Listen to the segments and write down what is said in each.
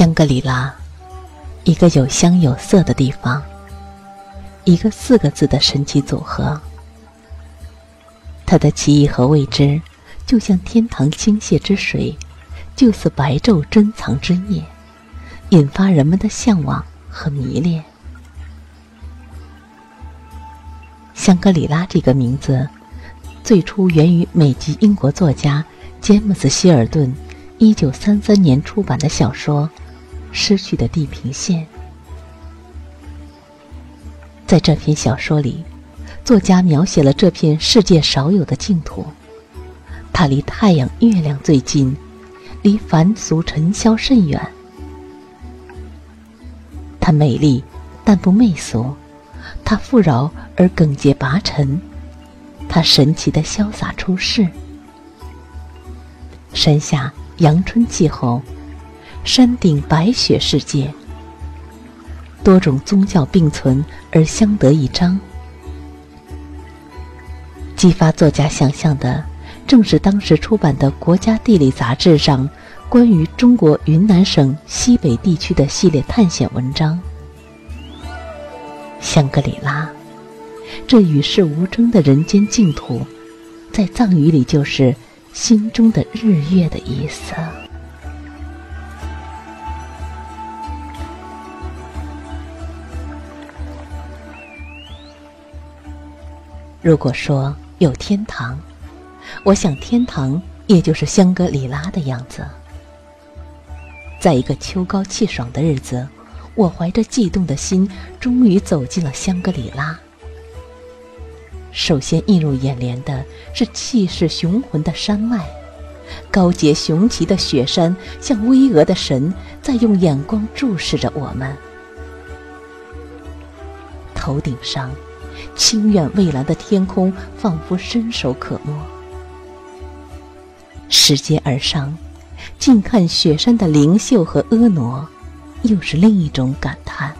香格里拉，一个有香有色的地方，一个四个字的神奇组合。它的奇异和未知，就像天堂倾泻之水，就似白昼珍藏之夜，引发人们的向往和迷恋。香格里拉这个名字，最初源于美籍英国作家詹姆斯·希尔顿一九三三年出版的小说。失去的地平线，在这篇小说里，作家描写了这片世界少有的净土。它离太阳、月亮最近，离凡俗尘嚣甚远。它美丽，但不媚俗；它富饶而耿洁拔尘；它神奇的潇洒出世。山下阳春气候。山顶白雪世界，多种宗教并存而相得益彰。激发作家想象的，正是当时出版的《国家地理》杂志上关于中国云南省西北地区的系列探险文章。香格里拉，这与世无争的人间净土，在藏语里就是“心中的日月”的意思。如果说有天堂，我想天堂也就是香格里拉的样子。在一个秋高气爽的日子，我怀着悸动的心，终于走进了香格里拉。首先映入眼帘的是气势雄浑的山脉，高洁雄奇的雪山像巍峨的神，在用眼光注视着我们。头顶上。清远蔚蓝的天空仿佛伸手可摸，拾阶而上，近看雪山的灵秀和婀娜，又是另一种感叹。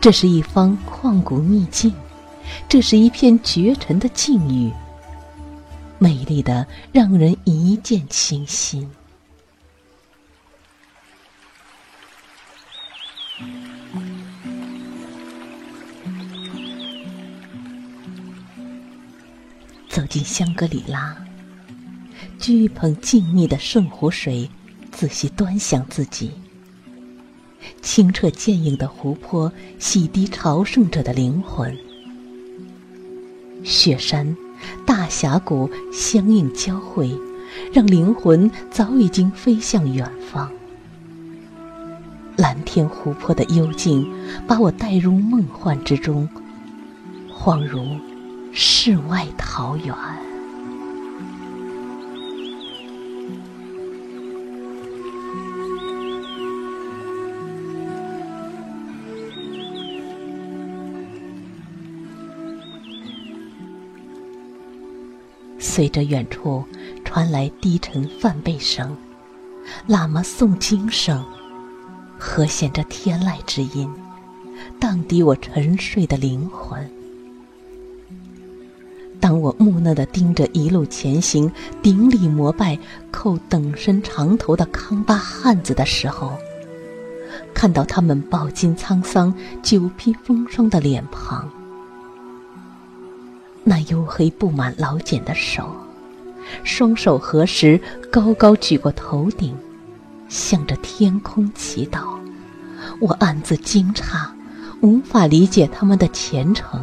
这是一方旷古秘境，这是一片绝尘的境遇，美丽的让人一见倾心。进香格里拉，掬一捧静谧的圣湖水，仔细端详自己。清澈见影的湖泊洗涤朝圣者的灵魂，雪山、大峡谷相应交汇，让灵魂早已经飞向远方。蓝天湖泊的幽静，把我带入梦幻之中，恍如。世外桃源。随着远处传来低沉梵呗声、喇嘛诵经声，和弦着天籁之音，荡涤我沉睡的灵魂。当我木讷地盯着一路前行、顶礼膜拜、叩等身长头的康巴汉子的时候，看到他们饱经沧桑、久披风霜的脸庞，那黝黑布满老茧的手，双手合十，高高举过头顶，向着天空祈祷，我暗自惊诧，无法理解他们的虔诚。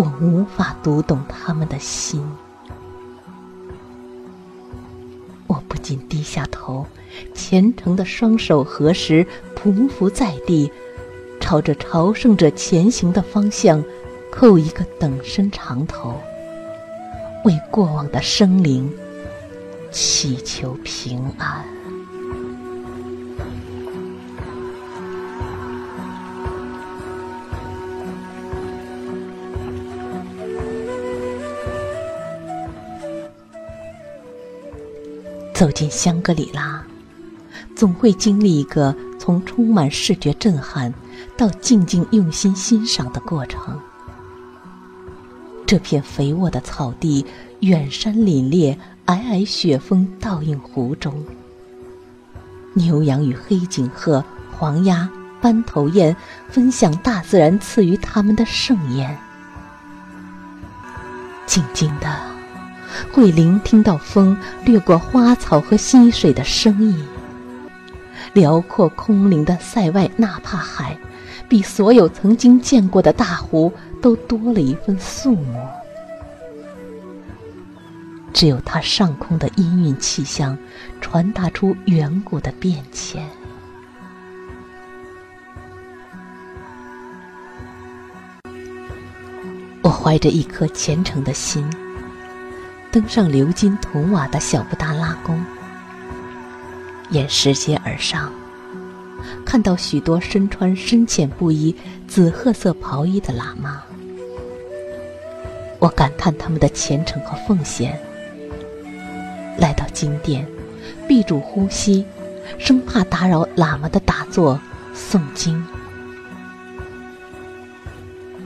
我无法读懂他们的心，我不禁低下头，虔诚的双手合十，匍匐在地，朝着朝圣者前行的方向叩一个等身长头，为过往的生灵祈求平安。走进香格里拉，总会经历一个从充满视觉震撼到静静用心欣赏的过程。这片肥沃的草地，远山凛冽，皑皑雪峰倒映湖中。牛羊与黑颈鹤、黄鸭、斑头雁分享大自然赐予它们的盛宴，静静的。会聆听到风掠过花草和溪水的声音。辽阔空灵的塞外纳帕海，比所有曾经见过的大湖都多了一份肃穆。只有它上空的氤氲气象，传达出远古的变迁。我怀着一颗虔诚的心。登上鎏金铜瓦的小布达拉宫，沿石阶而上，看到许多身穿深浅不一、紫褐色袍衣的喇嘛，我感叹他们的虔诚和奉献。来到金殿，闭住呼吸，生怕打扰喇嘛的打坐诵经。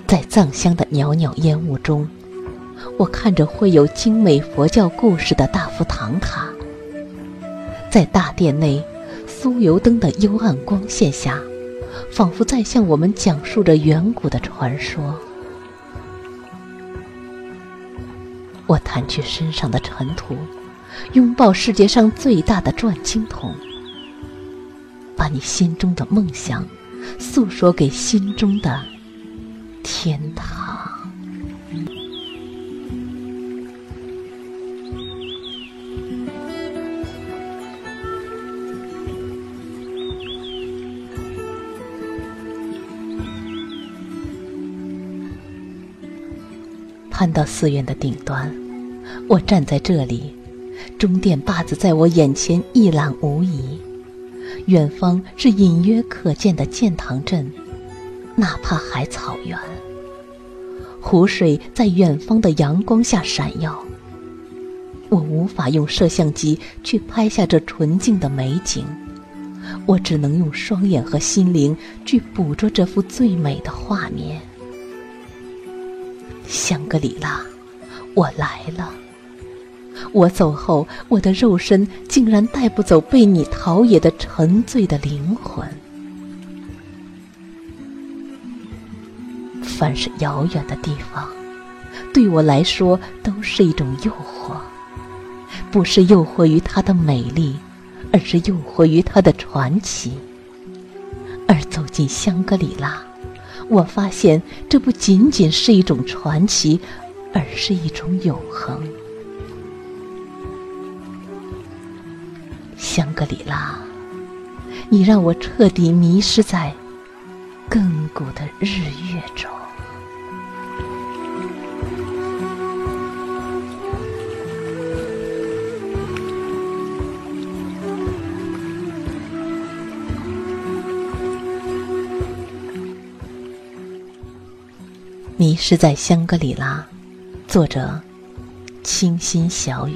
在藏香的袅袅烟雾中。我看着绘有精美佛教故事的大佛唐卡，在大殿内酥油灯的幽暗光线下，仿佛在向我们讲述着远古的传说。我弹去身上的尘土，拥抱世界上最大的转经筒，把你心中的梦想诉说给心中的天堂。攀到寺院的顶端，我站在这里，中殿坝子在我眼前一览无遗。远方是隐约可见的建塘镇，纳帕海草原。湖水在远方的阳光下闪耀。我无法用摄像机去拍下这纯净的美景，我只能用双眼和心灵去捕捉这幅最美的画面。香格里拉，我来了。我走后，我的肉身竟然带不走被你陶冶的沉醉的灵魂。凡是遥远的地方，对我来说都是一种诱惑，不是诱惑于它的美丽，而是诱惑于它的传奇。而走进香格里拉。我发现，这不仅仅是一种传奇，而是一种永恒。香格里拉，你让我彻底迷失在亘古的日月中。迷失在香格里拉，作者：清新小雨。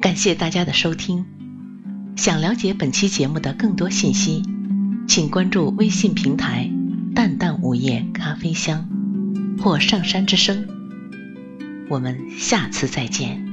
感谢大家的收听。想了解本期节目的更多信息，请关注微信平台“淡淡午夜咖啡香”或“上山之声”。我们下次再见。